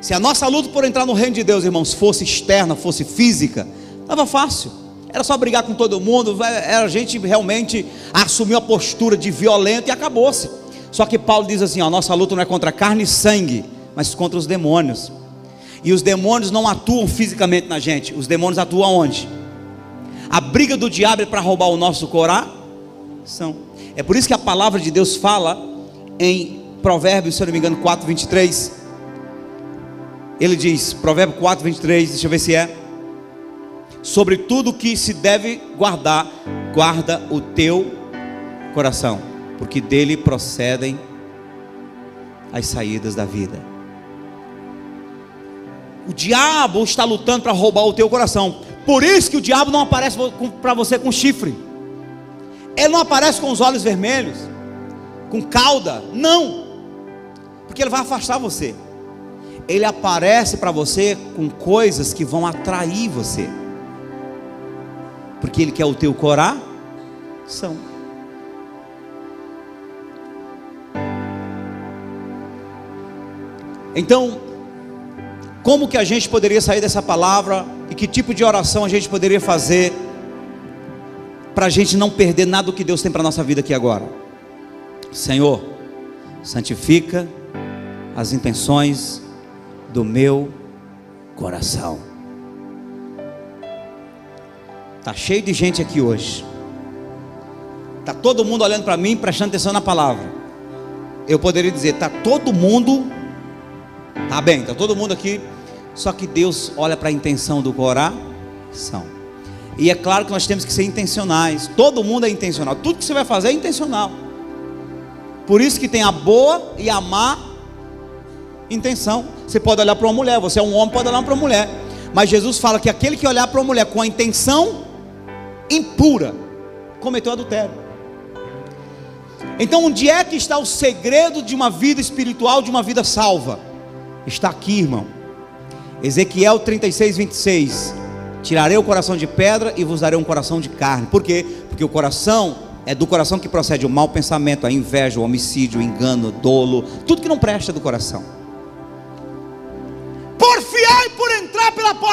S1: Se a nossa luta por entrar no reino de Deus, irmãos, fosse externa, fosse física, estava fácil. Era só brigar com todo mundo, era a gente realmente assumir uma postura de violento e acabou-se. Só que Paulo diz assim: ó, a nossa luta não é contra carne e sangue, mas contra os demônios. E os demônios não atuam fisicamente na gente, os demônios atuam onde? A briga do diabo é para roubar o nosso coração. É por isso que a palavra de Deus fala em Provérbios, se eu não me engano, 4, 23. Ele diz, Provérbio 4, 23, deixa eu ver se é. Sobre tudo que se deve guardar, guarda o teu coração, porque dele procedem as saídas da vida. O diabo está lutando para roubar o teu coração. Por isso que o diabo não aparece para você com chifre. Ele não aparece com os olhos vermelhos, com cauda. Não. Porque ele vai afastar você. Ele aparece para você com coisas que vão atrair você. Porque ele quer o teu coração. Então, como que a gente poderia sair dessa palavra e que tipo de oração a gente poderia fazer para a gente não perder nada do que Deus tem para a nossa vida aqui agora? Senhor, santifica as intenções do meu coração. Tá cheio de gente aqui hoje. Tá todo mundo olhando para mim, prestando atenção na palavra. Eu poderia dizer, tá todo mundo Tá bem, tá todo mundo aqui só que Deus olha para a intenção do coração. E é claro que nós temos que ser intencionais. Todo mundo é intencional. Tudo que você vai fazer é intencional. Por isso que tem a boa e a má intenção. Você pode olhar para uma mulher, você é um homem, pode olhar para uma mulher. Mas Jesus fala que aquele que olhar para uma mulher com a intenção impura, cometeu adultério. Então, onde é que está o segredo de uma vida espiritual, de uma vida salva? Está aqui, irmão. Ezequiel 36, 26. Tirarei o coração de pedra e vos darei um coração de carne. Por quê? Porque o coração é do coração que procede o mau pensamento, a inveja, o homicídio, o engano, o dolo, tudo que não presta do coração.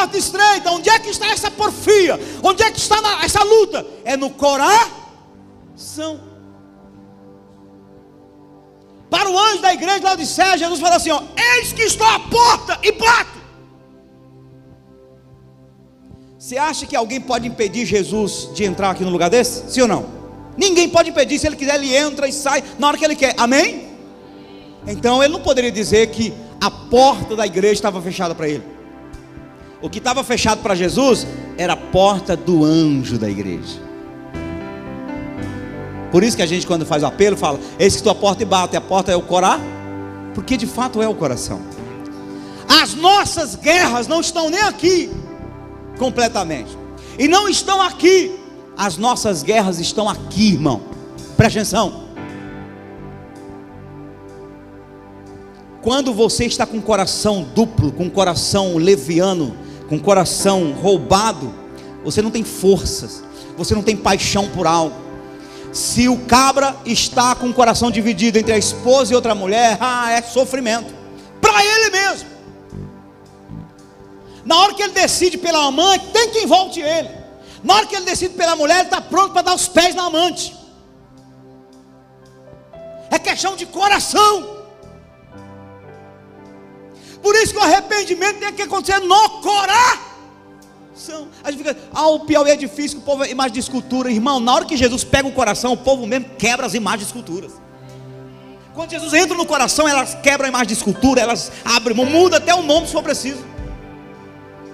S1: Porta estreita. Onde é que está essa porfia? Onde é que está essa luta? É no coração. Para o anjo da igreja lá de Jesus falou assim: ó, Eis que estou à porta e bato. Você acha que alguém pode impedir Jesus de entrar aqui no lugar desse? Sim ou não? Ninguém pode impedir. Se ele quiser, ele entra e sai na hora que ele quer. Amém? Então ele não poderia dizer que a porta da igreja estava fechada para ele. O que estava fechado para Jesus era a porta do anjo da igreja. Por isso que a gente, quando faz o apelo, fala: Eis que tua porta e bate. A porta é o coração, porque de fato é o coração. As nossas guerras não estão nem aqui completamente. E não estão aqui. As nossas guerras estão aqui, irmão. Presta atenção. quando você está com o coração duplo, com o coração leviano, com o coração roubado, você não tem forças, você não tem paixão por algo. Se o cabra está com o coração dividido entre a esposa e outra mulher, ah, é sofrimento para ele mesmo. Na hora que ele decide pela amante, tem quem volte ele. Na hora que ele decide pela mulher, ele está pronto para dar os pés na amante. É questão de coração. Por isso que o arrependimento tem que acontecer no coração. A gente fica, ah, o Piauí é difícil, o povo é imagem de escultura. Irmão, na hora que Jesus pega o coração, o povo mesmo quebra as imagens de esculturas. Quando Jesus entra no coração, elas quebram a imagem de escultura, elas abrem, muda até o nome se for preciso.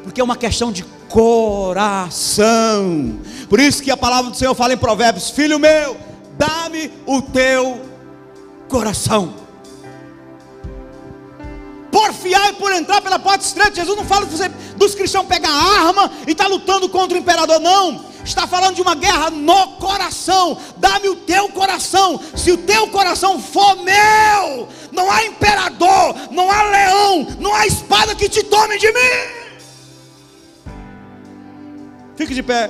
S1: Porque é uma questão de coração. Por isso que a palavra do Senhor fala em Provérbios: Filho meu, dá-me o teu coração porfiar e por entrar pela porta estreita. Jesus não fala dos cristãos pegar arma e estar tá lutando contra o imperador, não. Está falando de uma guerra no coração. Dá-me o teu coração. Se o teu coração for meu, não há imperador, não há leão, não há espada que te tome de mim. Fique de pé.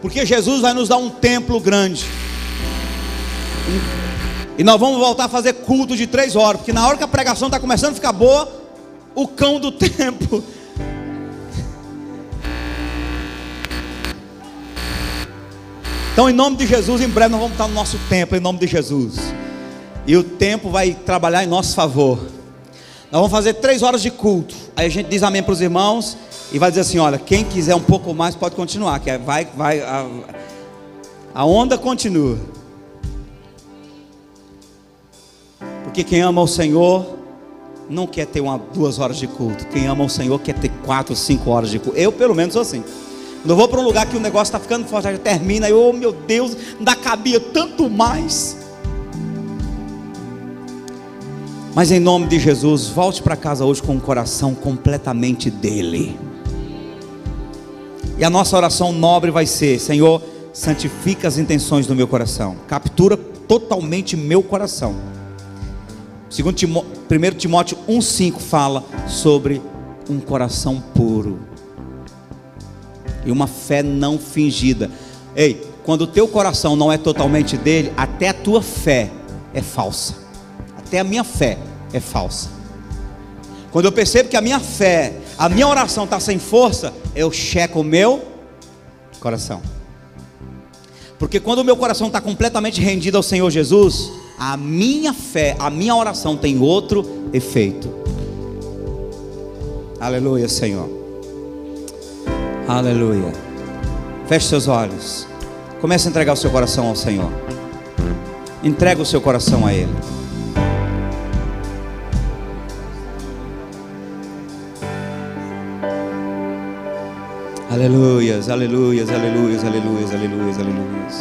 S1: Porque Jesus vai nos dar um templo grande. E nós vamos voltar a fazer culto de três horas, porque na hora que a pregação está começando a ficar boa, o cão do tempo. Então, em nome de Jesus, em breve nós vamos estar no nosso templo, em nome de Jesus. E o tempo vai trabalhar em nosso favor. Nós vamos fazer três horas de culto. Aí a gente diz amém para os irmãos e vai dizer assim: olha, quem quiser um pouco mais pode continuar, que é, vai, vai, a, a onda continua. Porque quem ama o Senhor não quer ter uma, duas horas de culto. Quem ama o Senhor quer ter quatro, cinco horas de culto. Eu, pelo menos, sou assim. Quando eu vou para um lugar que o negócio está ficando forte, já termina, eu, oh meu Deus, ainda cabia tanto mais. Mas em nome de Jesus, volte para casa hoje com o coração completamente dele. E a nossa oração nobre vai ser: Senhor, santifica as intenções do meu coração, captura totalmente meu coração Segundo Timó 1 Timóteo 1,5 fala sobre um coração puro e uma fé não fingida. Ei, quando o teu coração não é totalmente dele, até a tua fé é falsa. Até a minha fé é falsa. Quando eu percebo que a minha fé, a minha oração está sem força, eu checo o meu coração. Porque quando o meu coração está completamente rendido ao Senhor Jesus, a minha fé, a minha oração tem outro efeito. Aleluia, Senhor. Aleluia. Feche seus olhos. Comece a entregar o seu coração ao Senhor. Entrega o seu coração a Ele. Aleluias, aleluias, aleluias, aleluias, aleluias, aleluias.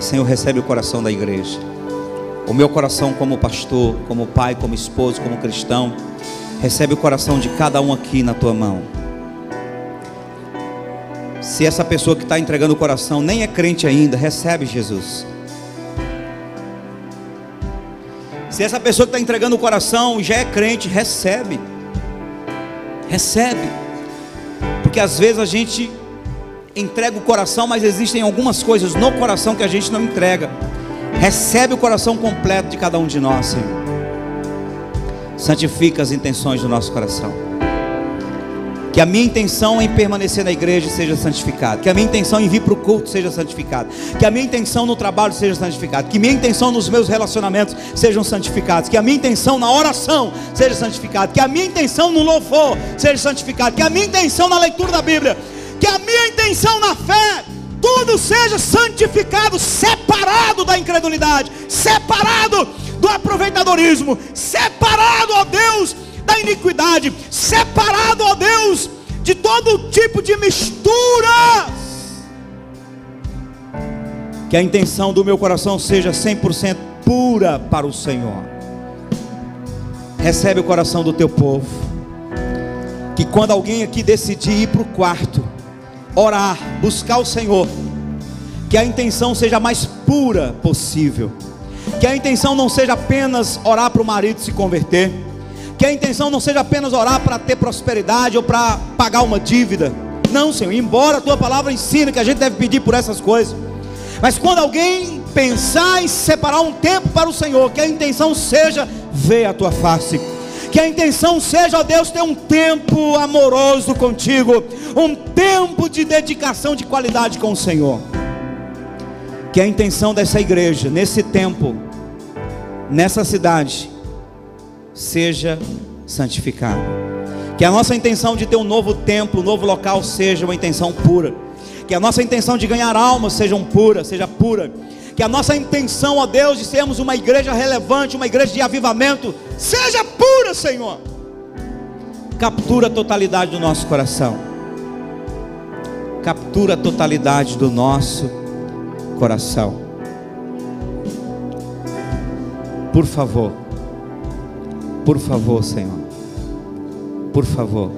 S1: Senhor, recebe o coração da igreja. O meu coração como pastor, como pai, como esposo, como cristão. Recebe o coração de cada um aqui na tua mão. Se essa pessoa que está entregando o coração nem é crente ainda, recebe Jesus. Se essa pessoa que está entregando o coração já é crente, recebe. Recebe. Porque às vezes a gente entrega o coração, mas existem algumas coisas no coração que a gente não entrega. Recebe o coração completo de cada um de nós, Senhor. Santifica as intenções do nosso coração. Que a minha intenção em permanecer na igreja seja santificada. Que a minha intenção em vir para o culto seja santificada. Que a minha intenção no trabalho seja santificada. Que minha intenção nos meus relacionamentos sejam santificados. Que a minha intenção na oração seja santificada. Que a minha intenção no louvor seja santificada. Que a minha intenção na leitura da Bíblia que a minha intenção na fé, tudo seja santificado, separado da incredulidade, separado do aproveitadorismo, separado, ó Deus, da iniquidade, separado, ó Deus, de todo tipo de misturas. Que a intenção do meu coração seja 100% pura para o Senhor. Recebe o coração do teu povo. Que quando alguém aqui decidir ir para o quarto, orar, buscar o Senhor, que a intenção seja mais pura possível. Que a intenção não seja apenas orar para o marido se converter. Que a intenção não seja apenas orar para ter prosperidade ou para pagar uma dívida. Não, Senhor, embora a tua palavra ensine que a gente deve pedir por essas coisas. Mas quando alguém pensar em separar um tempo para o Senhor, que a intenção seja ver a tua face. Que a intenção seja, ó Deus, ter um tempo amoroso contigo, um tempo de dedicação de qualidade com o Senhor. Que a intenção dessa igreja, nesse tempo, nessa cidade, seja santificada. Que a nossa intenção de ter um novo templo, um novo local, seja uma intenção pura. Que a nossa intenção de ganhar almas seja pura, seja pura que a nossa intenção, ó Deus, de sermos uma igreja relevante, uma igreja de avivamento, seja pura, Senhor. Captura a totalidade do nosso coração. Captura a totalidade do nosso coração. Por favor. Por favor, Senhor. Por favor.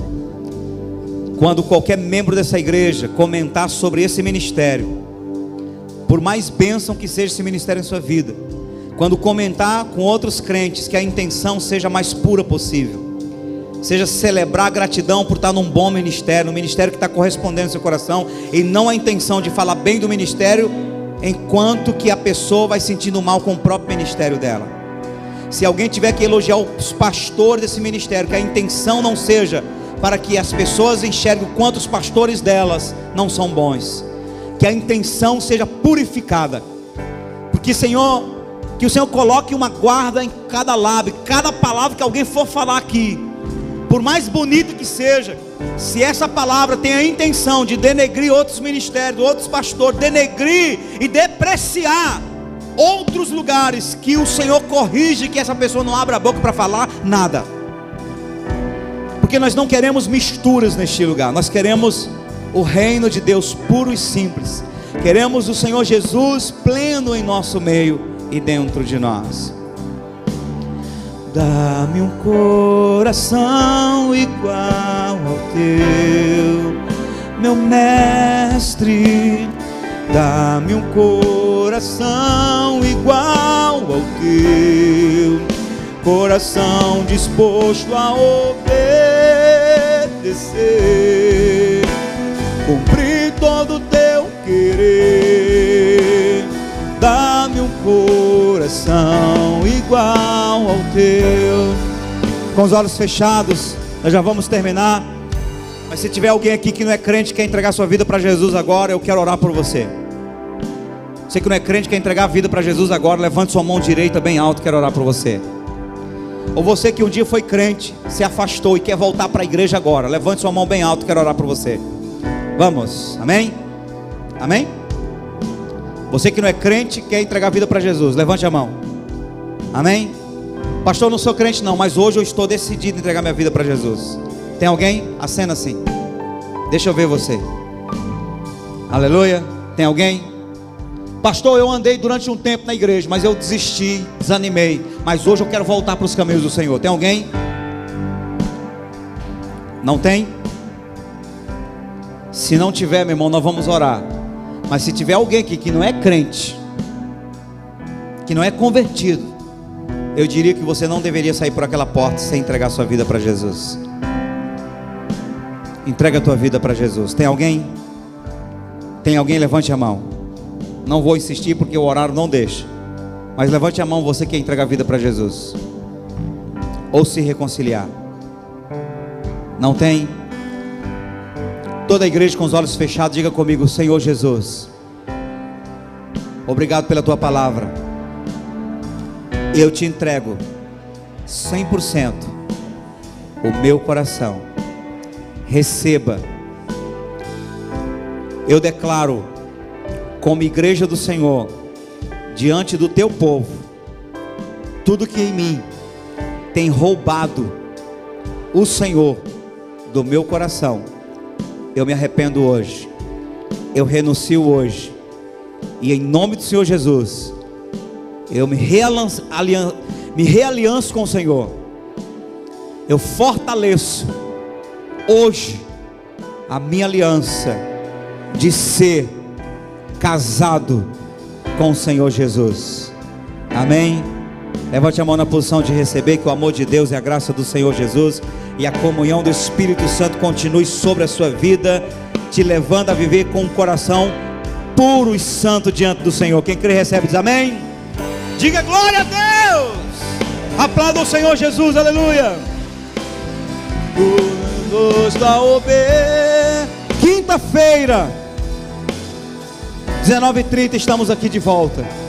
S1: Quando qualquer membro dessa igreja comentar sobre esse ministério, por mais bênção que seja esse ministério em sua vida, quando comentar com outros crentes, que a intenção seja mais pura possível, seja celebrar a gratidão por estar num bom ministério, um ministério que está correspondendo ao seu coração, e não a intenção de falar bem do ministério, enquanto que a pessoa vai sentindo mal com o próprio ministério dela. Se alguém tiver que elogiar os pastores desse ministério, que a intenção não seja para que as pessoas enxerguem o quanto os pastores delas não são bons, que a intenção seja purificada. Porque, Senhor, que o Senhor coloque uma guarda em cada lábio, cada palavra que alguém for falar aqui, por mais bonita que seja, se essa palavra tem a intenção de denegrir outros ministérios, outros pastores, denegrir e depreciar outros lugares, que o Senhor corrige que essa pessoa não abra a boca para falar nada. Porque nós não queremos misturas neste lugar, nós queremos o reino de Deus puro e simples. Queremos o Senhor Jesus pleno em nosso meio e dentro de nós. Dá-me um coração igual ao teu, meu mestre. Dá-me um coração igual ao teu, coração disposto a obedecer cumprir todo o teu querer. Dá-me um coração igual ao teu. Com os olhos fechados, nós já vamos terminar. Mas se tiver alguém aqui que não é crente, quer entregar sua vida para Jesus agora, eu quero orar por você. Você que não é crente, quer entregar a vida para Jesus agora, levante sua mão direita bem alto, quero orar por você. Ou você que um dia foi crente, se afastou e quer voltar para a igreja agora, levante sua mão bem alto, quero orar por você. Vamos, amém? Amém? Você que não é crente, quer entregar a vida para Jesus, levante a mão. Amém? Pastor, eu não sou crente não, mas hoje eu estou decidido a entregar minha vida para Jesus. Tem alguém? Acena assim. Deixa eu ver você. Aleluia. Tem alguém? Pastor, eu andei durante um tempo na igreja, mas eu desisti, desanimei. Mas hoje eu quero voltar para os caminhos do Senhor. Tem alguém? Não tem? Se não tiver, meu irmão, nós vamos orar. Mas se tiver alguém aqui que não é crente, que não é convertido, eu diria que você não deveria sair por aquela porta sem entregar sua vida para Jesus. Entrega a tua vida para Jesus. Tem alguém? Tem alguém? Levante a mão. Não vou insistir porque o horário não deixa. Mas levante a mão você que quer entregar a vida para Jesus. Ou se reconciliar. Não tem? Toda a igreja com os olhos fechados, diga comigo: Senhor Jesus, obrigado pela tua palavra. Eu te entrego 100% o meu coração. Receba. Eu declaro, como igreja do Senhor, diante do teu povo, tudo que em mim tem roubado o Senhor do meu coração eu me arrependo hoje. Eu renuncio hoje. E em nome do Senhor Jesus, eu me, realanço, me realianço com o Senhor. Eu fortaleço hoje a minha aliança de ser casado com o Senhor Jesus. Amém. Levante a mão na posição de receber que o amor de Deus e a graça do Senhor Jesus e a comunhão do Espírito Santo continue sobre a sua vida, te levando a viver com um coração puro e santo diante do Senhor. Quem crê recebe diz amém. Diga glória a Deus. Aplauda o Senhor Jesus, aleluia. Quinta-feira, 19h30, estamos aqui de volta.